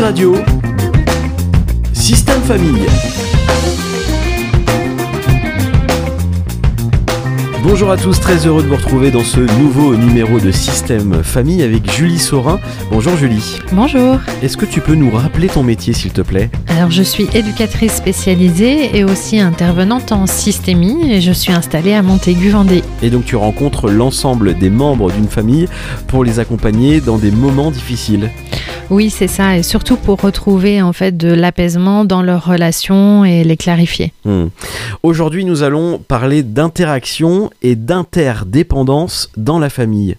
Radio, Système Famille. Bonjour à tous, très heureux de vous retrouver dans ce nouveau numéro de Système Famille avec Julie Saurin. Bonjour Julie. Bonjour. Est-ce que tu peux nous rappeler ton métier s'il te plaît? Alors je suis éducatrice spécialisée et aussi intervenante en systémie et je suis installée à Montaigu-Vendée. Et donc tu rencontres l'ensemble des membres d'une famille pour les accompagner dans des moments difficiles. Oui, c'est ça, et surtout pour retrouver en fait de l'apaisement dans leurs relations et les clarifier. Hmm. Aujourd'hui, nous allons parler d'interaction et d'interdépendance dans la famille.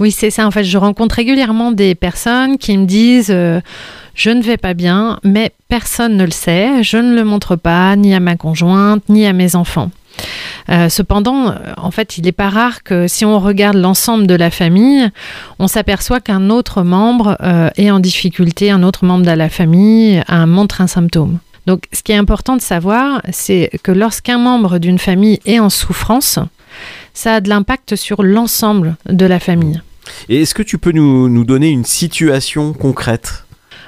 Oui, c'est ça. En fait, je rencontre régulièrement des personnes qui me disent euh, je ne vais pas bien, mais personne ne le sait. Je ne le montre pas ni à ma conjointe ni à mes enfants. Euh, cependant, euh, en fait, il n'est pas rare que si on regarde l'ensemble de la famille, on s'aperçoit qu'un autre membre est en difficulté, un autre membre de la famille montre un symptôme. Donc, ce qui est important de savoir, c'est que lorsqu'un membre d'une famille est en souffrance, ça a de l'impact sur l'ensemble de la famille. Et est-ce que tu peux nous donner une situation concrète?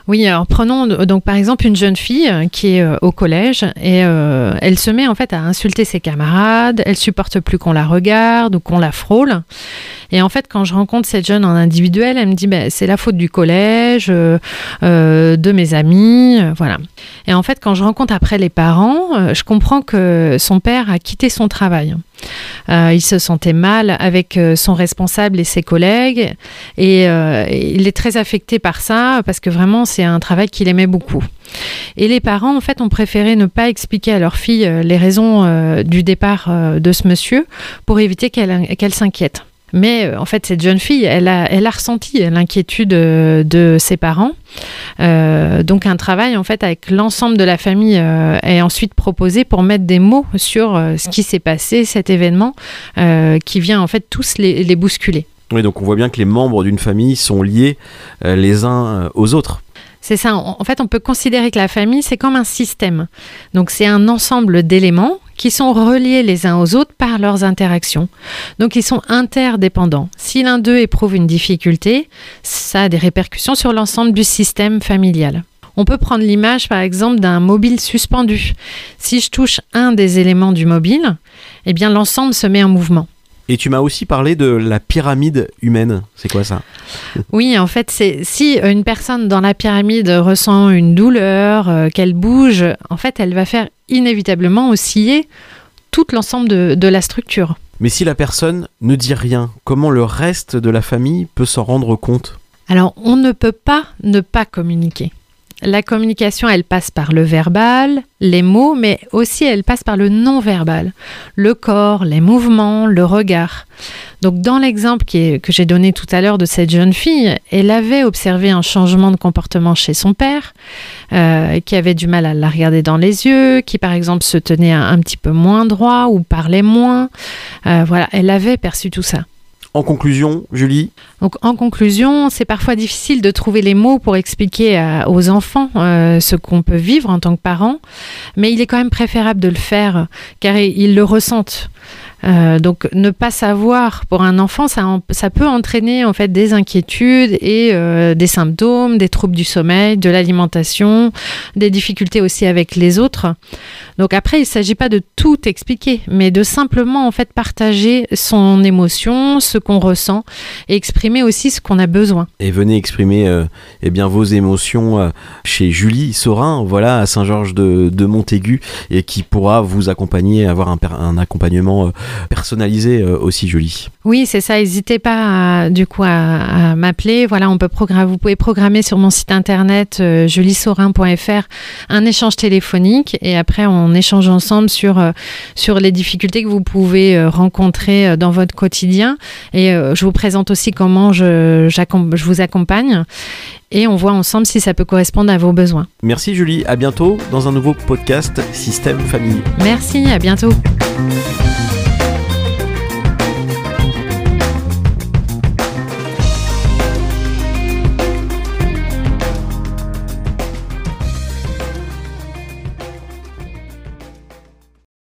Oui, alors prenons donc par exemple une jeune fille euh, qui est euh, au collège et euh, elle se met en fait à insulter ses camarades, elle supporte plus qu'on la regarde ou qu'on la frôle. Et en fait, quand je rencontre cette jeune en individuel, elle me dit ben, c'est la faute du collège, de mes amis, voilà. Et en fait, quand je rencontre après les parents, je comprends que son père a quitté son travail. Euh, il se sentait mal avec euh, son responsable et ses collègues et euh, il est très affecté par ça parce que vraiment c'est un travail qu'il aimait beaucoup. Et les parents, en fait, ont préféré ne pas expliquer à leur fille les raisons du départ de ce monsieur pour éviter qu'elle s'inquiète. Mais euh, en fait, cette jeune fille, elle a, elle a ressenti l'inquiétude euh, de ses parents. Euh, donc un travail en fait avec l'ensemble de la famille est ensuite proposé pour mettre des mots sur ce qui s'est passé, cet événement qui vient en fait tous les, les, bousculer. Oui, donc on voit bien que les membres d'une famille sont liés les uns aux autres. C'est ça. En fait, on peut considérer que la famille, c'est comme un système. Donc, c'est un ensemble d'éléments qui sont reliés les uns aux autres par leurs interactions. Donc ils sont interdépendants. Si l'un d'eux éprouve une difficulté, ça a des répercussions sur l'ensemble du système familial. On peut prendre l'image par exemple d'un mobile suspendu. Si je touche un des éléments du mobile, eh bien l'ensemble se met en mouvement. Et tu m'as aussi parlé de la pyramide humaine. C'est quoi ça? Oui, en fait, c'est si une personne dans la pyramide ressent une douleur, euh, qu'elle bouge, en fait, elle va faire inévitablement osciller tout l'ensemble de, de la structure. Mais si la personne ne dit rien, comment le reste de la famille peut s'en rendre compte? Alors, on ne peut pas ne pas communiquer. La communication, elle passe par le verbal, les mots, mais aussi elle passe par le non-verbal, le corps, les mouvements, le regard. Donc dans l'exemple que j'ai donné tout à l'heure de cette jeune fille, elle avait observé un changement de comportement chez son père, euh, qui avait du mal à la regarder dans les yeux, qui par exemple se tenait un, petit peu moins droit ou parlait moins. Euh, voilà, elle avait perçu tout ça. En conclusion, Julie Donc, En conclusion, c'est parfois difficile de trouver les mots pour expliquer aux enfants euh, ce qu'on peut vivre en tant que parent, mais il est quand même préférable de le faire car ils le ressentent. Euh, donc ne pas savoir pour un enfant, ça, peut entraîner en fait des inquiétudes et euh, des symptômes, des troubles du sommeil, de l'alimentation, des difficultés aussi avec les autres. Donc après, il ne s'agit pas de tout expliquer, mais de simplement en fait partager son émotion, ce qu'on ressent et exprimer aussi ce qu'on a besoin. Et venez exprimer euh, eh bien vos émotions chez Julie Sorin, voilà à Saint-Georges de, Montaigu et qui pourra vous accompagner, avoir un accompagnement personnalisé euh, aussi, Julie. Oui, c'est ça. N'hésitez pas du coup à, m'appeler. Voilà, on peut programmer, vous pouvez programmer sur mon site internet euh, un échange téléphonique et après on échange ensemble sur euh, sur les difficultés que vous pouvez rencontrer dans votre quotidien et je vous présente aussi comment je, je vous accompagne et on voit ensemble si ça peut correspondre à vos besoins. Merci Julie, à bientôt dans un nouveau podcast Système Famille. Merci, à bientôt.